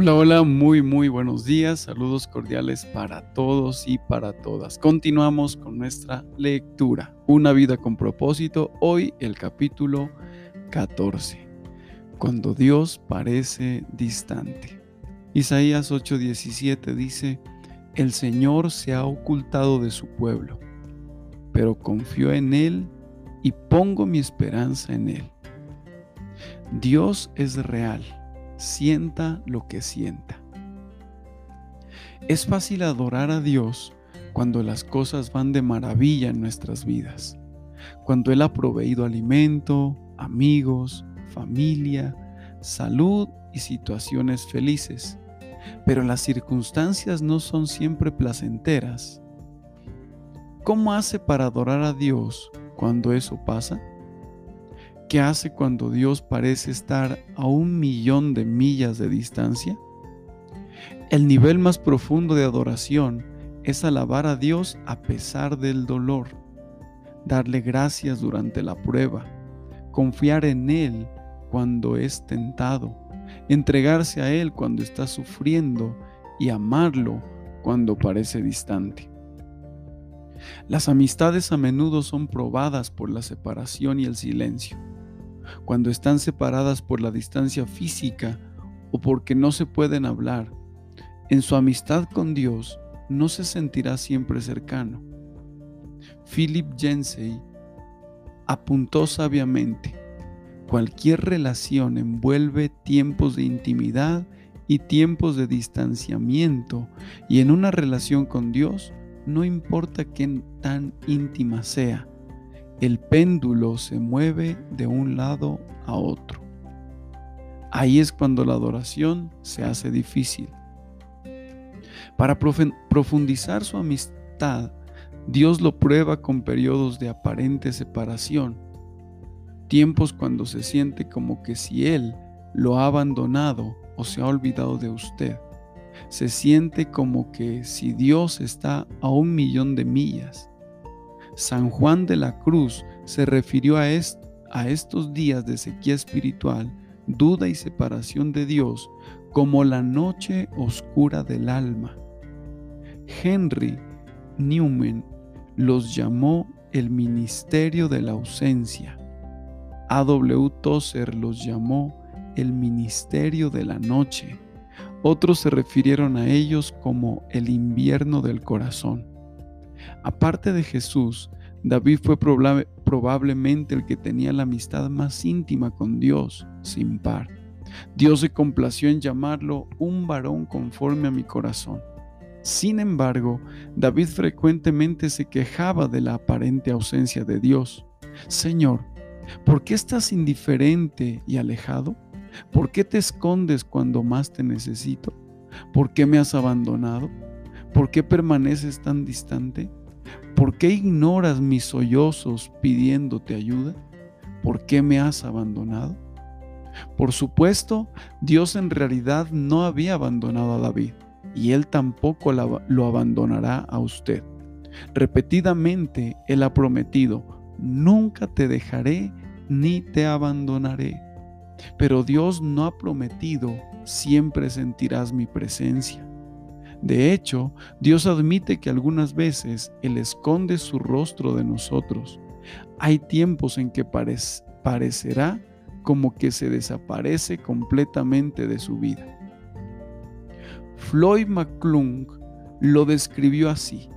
Hola, hola, muy, muy buenos días. Saludos cordiales para todos y para todas. Continuamos con nuestra lectura. Una vida con propósito. Hoy el capítulo 14. Cuando Dios parece distante. Isaías 8:17 dice, El Señor se ha ocultado de su pueblo, pero confío en Él y pongo mi esperanza en Él. Dios es real sienta lo que sienta. Es fácil adorar a Dios cuando las cosas van de maravilla en nuestras vidas, cuando Él ha proveído alimento, amigos, familia, salud y situaciones felices, pero las circunstancias no son siempre placenteras. ¿Cómo hace para adorar a Dios cuando eso pasa? ¿Qué hace cuando Dios parece estar a un millón de millas de distancia? El nivel más profundo de adoración es alabar a Dios a pesar del dolor, darle gracias durante la prueba, confiar en Él cuando es tentado, entregarse a Él cuando está sufriendo y amarlo cuando parece distante. Las amistades a menudo son probadas por la separación y el silencio cuando están separadas por la distancia física o porque no se pueden hablar, en su amistad con Dios no se sentirá siempre cercano. Philip Yancey apuntó sabiamente, cualquier relación envuelve tiempos de intimidad y tiempos de distanciamiento, y en una relación con Dios no importa qué tan íntima sea, el péndulo se mueve de un lado a otro. Ahí es cuando la adoración se hace difícil. Para profundizar su amistad, Dios lo prueba con periodos de aparente separación, tiempos cuando se siente como que si Él lo ha abandonado o se ha olvidado de usted. Se siente como que si Dios está a un millón de millas San Juan de la Cruz se refirió a, a estos días de sequía espiritual, duda y separación de Dios como la noche oscura del alma. Henry Newman los llamó el ministerio de la ausencia. A.W. Tozer los llamó el ministerio de la noche. Otros se refirieron a ellos como el invierno del corazón. Aparte de Jesús, David fue probablemente el que tenía la amistad más íntima con Dios, sin par. Dios se complació en llamarlo un varón conforme a mi corazón. Sin embargo, David frecuentemente se quejaba de la aparente ausencia de Dios. Señor, ¿por qué estás indiferente y alejado? ¿Por qué te escondes cuando más te necesito? ¿Por qué me has abandonado? ¿Por qué permaneces tan distante? ¿Por qué ignoras mis sollozos pidiéndote ayuda? ¿Por qué me has abandonado? Por supuesto, Dios en realidad no había abandonado a David y él tampoco lo abandonará a usted. Repetidamente él ha prometido, nunca te dejaré ni te abandonaré. Pero Dios no ha prometido, siempre sentirás mi presencia. De hecho, Dios admite que algunas veces Él esconde su rostro de nosotros. Hay tiempos en que parecerá como que se desaparece completamente de su vida. Floyd McClung lo describió así.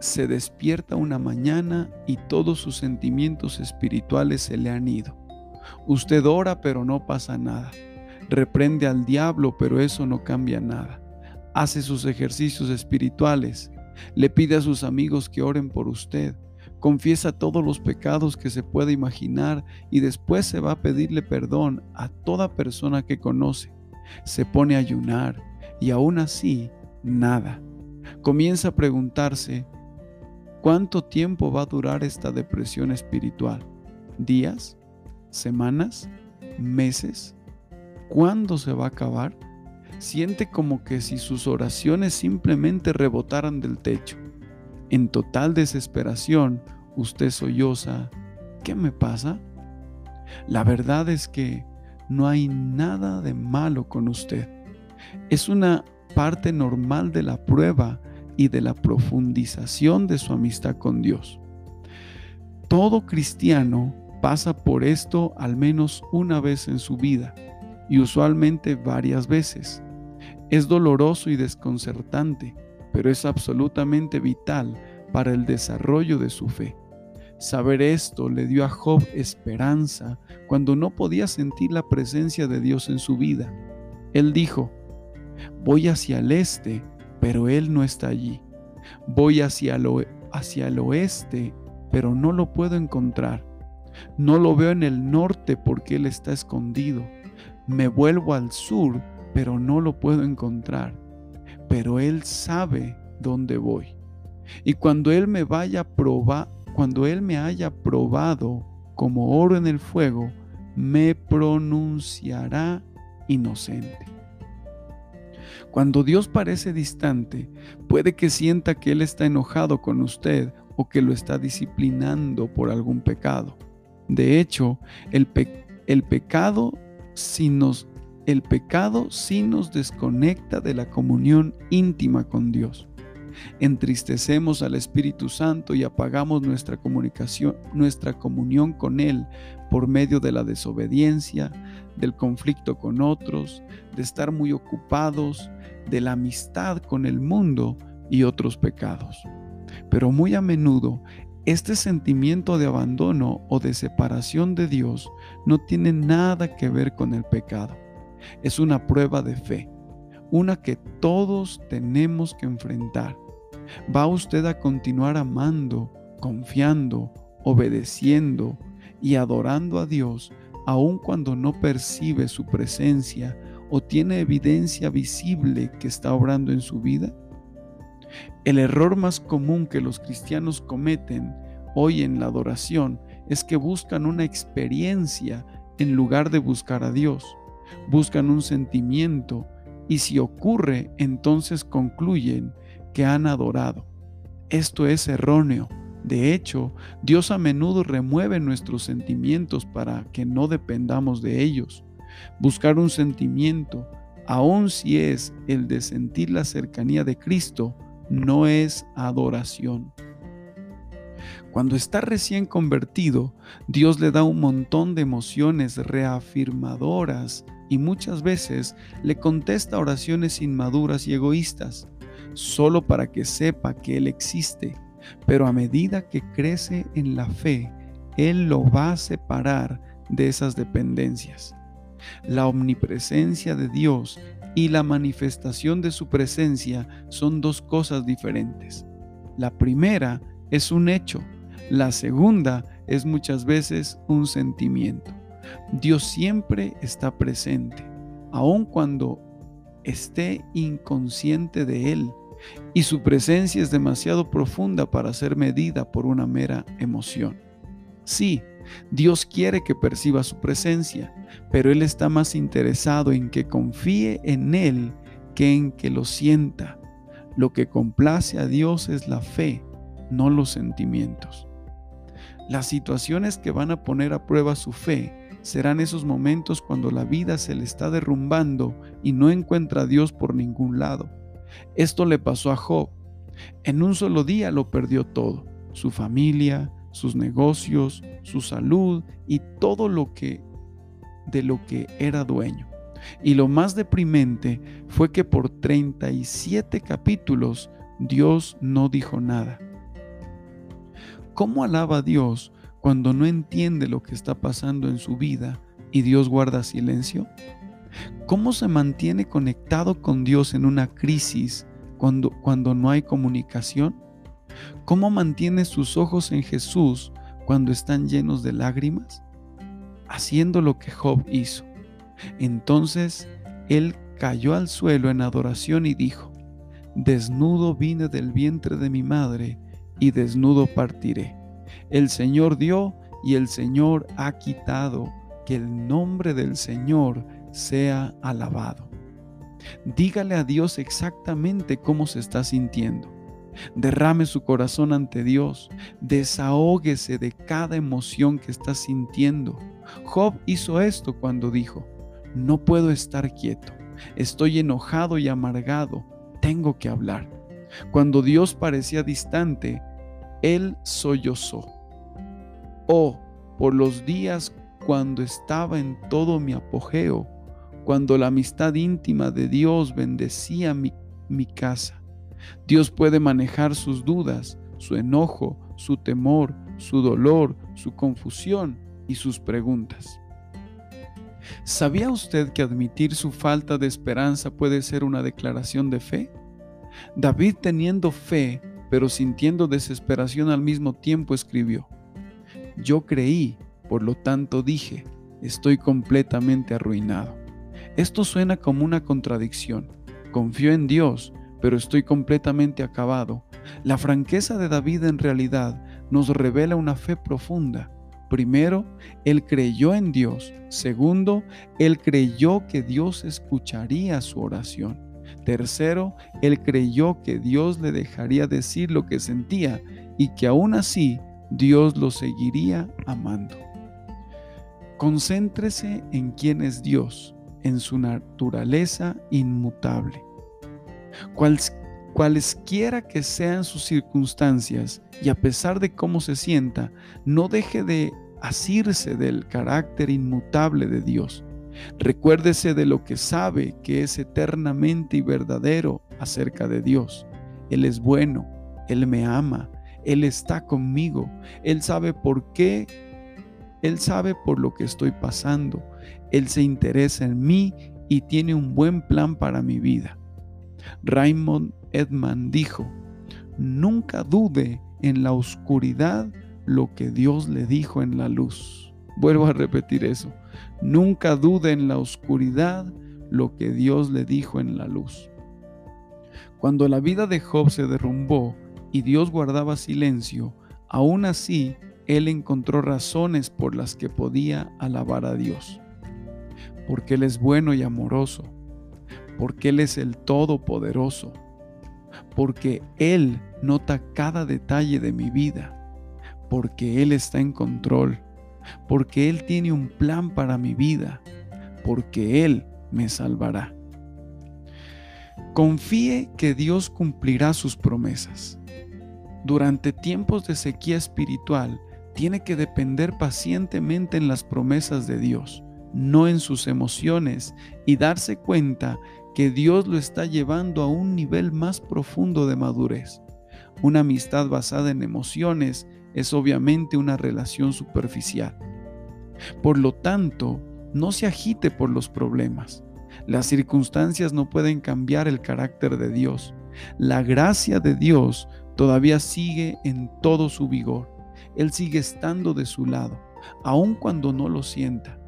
Se despierta una mañana y todos sus sentimientos espirituales se le han ido. Usted ora pero no pasa nada. Reprende al diablo pero eso no cambia nada hace sus ejercicios espirituales, le pide a sus amigos que oren por usted, confiesa todos los pecados que se puede imaginar y después se va a pedirle perdón a toda persona que conoce. Se pone a ayunar y aún así nada. Comienza a preguntarse, ¿cuánto tiempo va a durar esta depresión espiritual? ¿Días? ¿Semanas? ¿Meses? ¿Cuándo se va a acabar? Siente como que si sus oraciones simplemente rebotaran del techo. En total desesperación, usted solloza, ¿qué me pasa? La verdad es que no hay nada de malo con usted. Es una parte normal de la prueba y de la profundización de su amistad con Dios. Todo cristiano pasa por esto al menos una vez en su vida y usualmente varias veces. Es doloroso y desconcertante, pero es absolutamente vital para el desarrollo de su fe. Saber esto le dio a Job esperanza cuando no podía sentir la presencia de Dios en su vida. Él dijo, voy hacia el este, pero Él no está allí. Voy hacia el, hacia el oeste, pero no lo puedo encontrar. No lo veo en el norte porque Él está escondido. Me vuelvo al sur, pero no lo puedo encontrar. Pero Él sabe dónde voy. Y cuando Él me vaya a probar, cuando Él me haya probado como oro en el fuego, me pronunciará inocente. Cuando Dios parece distante, puede que sienta que Él está enojado con usted o que lo está disciplinando por algún pecado. De hecho, el, el pecado si nos el pecado sí nos desconecta de la comunión íntima con Dios. Entristecemos al Espíritu Santo y apagamos nuestra comunicación, nuestra comunión con Él por medio de la desobediencia, del conflicto con otros, de estar muy ocupados, de la amistad con el mundo y otros pecados. Pero muy a menudo este sentimiento de abandono o de separación de Dios no tiene nada que ver con el pecado. Es una prueba de fe, una que todos tenemos que enfrentar. ¿Va usted a continuar amando, confiando, obedeciendo y adorando a Dios aun cuando no percibe su presencia o tiene evidencia visible que está obrando en su vida? El error más común que los cristianos cometen hoy en la adoración es que buscan una experiencia en lugar de buscar a Dios. Buscan un sentimiento y si ocurre, entonces concluyen que han adorado. Esto es erróneo. De hecho, Dios a menudo remueve nuestros sentimientos para que no dependamos de ellos. Buscar un sentimiento, aun si es el de sentir la cercanía de Cristo, no es adoración. Cuando está recién convertido, Dios le da un montón de emociones reafirmadoras y muchas veces le contesta oraciones inmaduras y egoístas, solo para que sepa que Él existe. Pero a medida que crece en la fe, Él lo va a separar de esas dependencias. La omnipresencia de Dios y la manifestación de su presencia son dos cosas diferentes. La primera es un hecho, la segunda es muchas veces un sentimiento. Dios siempre está presente, aun cuando esté inconsciente de Él, y su presencia es demasiado profunda para ser medida por una mera emoción. Sí, Dios quiere que perciba su presencia, pero Él está más interesado en que confíe en Él que en que lo sienta. Lo que complace a Dios es la fe, no los sentimientos. Las situaciones que van a poner a prueba su fe serán esos momentos cuando la vida se le está derrumbando y no encuentra a Dios por ningún lado. Esto le pasó a Job. En un solo día lo perdió todo, su familia, sus negocios, su salud y todo lo que de lo que era dueño. Y lo más deprimente fue que por 37 capítulos Dios no dijo nada. ¿Cómo alaba a Dios cuando no entiende lo que está pasando en su vida y Dios guarda silencio? ¿Cómo se mantiene conectado con Dios en una crisis cuando, cuando no hay comunicación? ¿Cómo mantiene sus ojos en Jesús cuando están llenos de lágrimas? Haciendo lo que Job hizo. Entonces él cayó al suelo en adoración y dijo, Desnudo vine del vientre de mi madre y desnudo partiré. El Señor dio y el Señor ha quitado. Que el nombre del Señor sea alabado. Dígale a Dios exactamente cómo se está sintiendo. Derrame su corazón ante Dios. Desahóguese de cada emoción que está sintiendo. Job hizo esto cuando dijo, no puedo estar quieto. Estoy enojado y amargado. Tengo que hablar. Cuando Dios parecía distante, Él sollozó. Oh, por los días cuando estaba en todo mi apogeo, cuando la amistad íntima de Dios bendecía mi, mi casa. Dios puede manejar sus dudas, su enojo, su temor, su dolor, su confusión y sus preguntas. ¿Sabía usted que admitir su falta de esperanza puede ser una declaración de fe? David teniendo fe, pero sintiendo desesperación al mismo tiempo, escribió, Yo creí, por lo tanto dije, estoy completamente arruinado. Esto suena como una contradicción. Confío en Dios, pero estoy completamente acabado. La franqueza de David en realidad nos revela una fe profunda. Primero, él creyó en Dios. Segundo, él creyó que Dios escucharía su oración. Tercero, él creyó que Dios le dejaría decir lo que sentía y que aún así Dios lo seguiría amando. Concéntrese en quién es Dios, en su naturaleza inmutable. Cualesquiera que sean sus circunstancias y a pesar de cómo se sienta, no deje de asirse del carácter inmutable de Dios. Recuérdese de lo que sabe que es eternamente y verdadero acerca de Dios. Él es bueno, Él me ama, Él está conmigo, Él sabe por qué, Él sabe por lo que estoy pasando, Él se interesa en mí y tiene un buen plan para mi vida. Raymond Edman dijo, nunca dude en la oscuridad lo que Dios le dijo en la luz. Vuelvo a repetir eso. Nunca dude en la oscuridad lo que Dios le dijo en la luz. Cuando la vida de Job se derrumbó y Dios guardaba silencio, aún así él encontró razones por las que podía alabar a Dios. Porque Él es bueno y amoroso, porque Él es el Todopoderoso, porque Él nota cada detalle de mi vida, porque Él está en control, porque Él tiene un plan para mi vida, porque Él me salvará. Confíe que Dios cumplirá sus promesas. Durante tiempos de sequía espiritual, tiene que depender pacientemente en las promesas de Dios, no en sus emociones, y darse cuenta que Dios lo está llevando a un nivel más profundo de madurez. Una amistad basada en emociones es obviamente una relación superficial. Por lo tanto, no se agite por los problemas. Las circunstancias no pueden cambiar el carácter de Dios. La gracia de Dios todavía sigue en todo su vigor. Él sigue estando de su lado, aun cuando no lo sienta.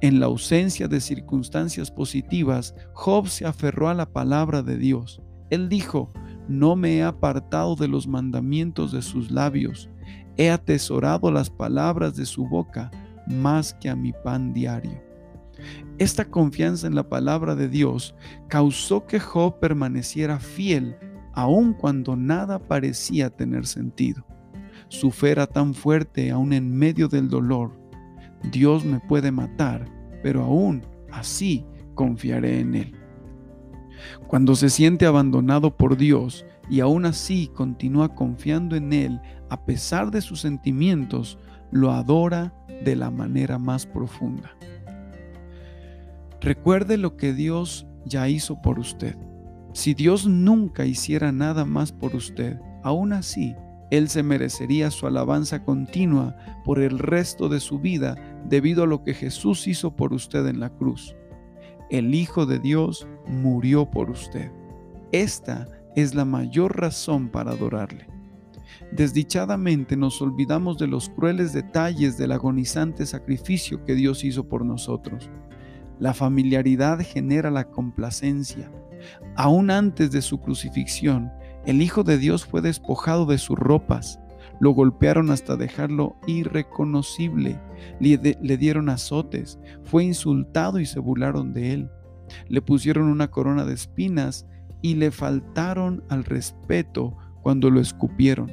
En la ausencia de circunstancias positivas, Job se aferró a la palabra de Dios. Él dijo, no me he apartado de los mandamientos de sus labios, he atesorado las palabras de su boca más que a mi pan diario. Esta confianza en la palabra de Dios causó que Job permaneciera fiel aun cuando nada parecía tener sentido. Su fe era tan fuerte aún en medio del dolor. Dios me puede matar, pero aún así confiaré en Él. Cuando se siente abandonado por Dios y aún así continúa confiando en Él a pesar de sus sentimientos, lo adora de la manera más profunda. Recuerde lo que Dios ya hizo por usted. Si Dios nunca hiciera nada más por usted, aún así, Él se merecería su alabanza continua por el resto de su vida debido a lo que Jesús hizo por usted en la cruz. El Hijo de Dios murió por usted. Esta es la mayor razón para adorarle. Desdichadamente nos olvidamos de los crueles detalles del agonizante sacrificio que Dios hizo por nosotros. La familiaridad genera la complacencia. Aún antes de su crucifixión, el Hijo de Dios fue despojado de sus ropas, lo golpearon hasta dejarlo irreconocible, le, dieron azotes, fue insultado y se burlaron de él, le pusieron una corona de espinas y le faltaron al respeto cuando lo escupieron.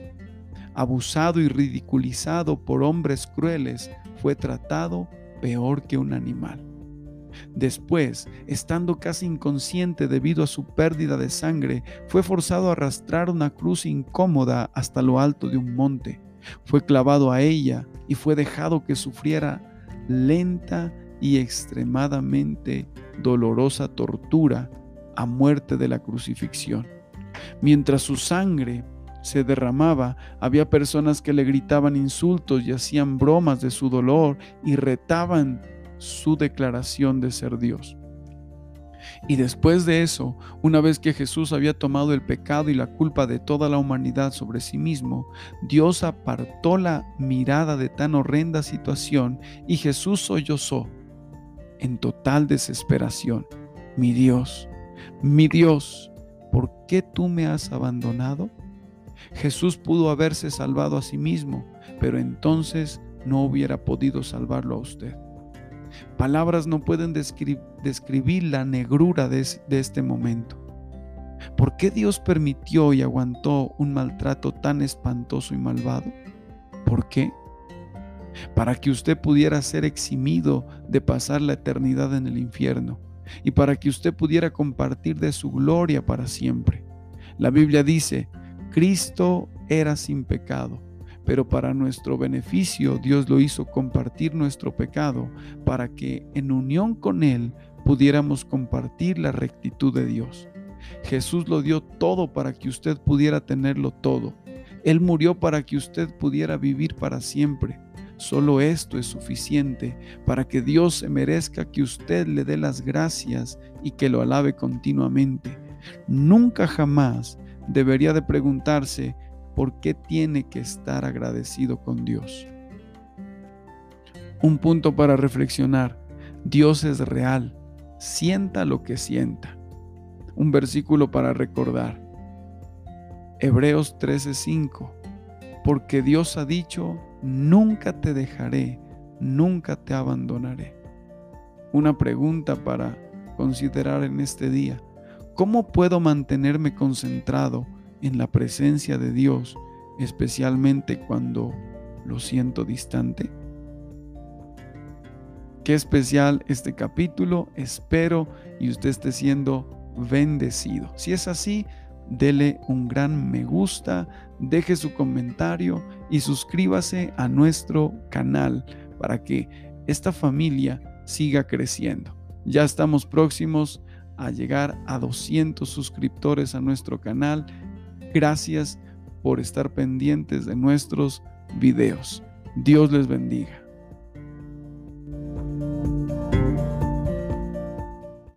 Abusado y ridiculizado por hombres crueles, fue tratado peor que un animal. Después, estando casi inconsciente debido a su pérdida de sangre, fue forzado a arrastrar una cruz incómoda hasta lo alto de un monte. Fue clavado a ella y fue dejado que sufriera lenta y extremadamente dolorosa tortura a muerte de la crucifixión. Mientras su sangre se derramaba, había personas que le gritaban insultos y hacían bromas de su dolor y retaban su declaración de ser Dios. Y después de eso, una vez que Jesús había tomado el pecado y la culpa de toda la humanidad sobre sí mismo, Dios apartó la mirada de tan horrenda situación y Jesús sollozó en total desesperación. Mi Dios, mi Dios, ¿por qué tú me has abandonado? Jesús pudo haberse salvado a sí mismo, pero entonces no hubiera podido salvarlo a usted. Palabras no pueden describir la negrura de, este momento. ¿Por qué Dios permitió y aguantó un maltrato tan espantoso y malvado? ¿Por qué? Para que usted pudiera ser eximido de pasar la eternidad en el infierno y para que usted pudiera compartir de su gloria para siempre. La Biblia dice, Cristo era sin pecado pero para nuestro beneficio Dios lo hizo compartir nuestro pecado para que en unión con Él pudiéramos compartir la rectitud de Dios. Jesús lo dio todo para que usted pudiera tenerlo todo. Él murió para que usted pudiera vivir para siempre. Solo esto es suficiente para que Dios se merezca que usted le dé las gracias y que lo alabe continuamente. Nunca jamás debería de preguntarse ¿por qué tiene que estar agradecido con Dios? Un punto para reflexionar. Dios es real. Sienta lo que sienta. Un versículo para recordar. Hebreos 13:5. Porque Dios ha dicho, nunca te dejaré, nunca te abandonaré. Una pregunta para considerar en este día. ¿Cómo puedo mantenerme concentrado en la presencia de Dios, especialmente cuando lo siento distante? Qué especial este capítulo, espero y usted esté siendo bendecido. Si es así, dele un gran me gusta, deje su comentario y suscríbase a nuestro canal para que esta familia siga creciendo. Ya estamos próximos a llegar a 200 suscriptores a nuestro canal Gracias por estar pendientes de nuestros videos. Dios les bendiga.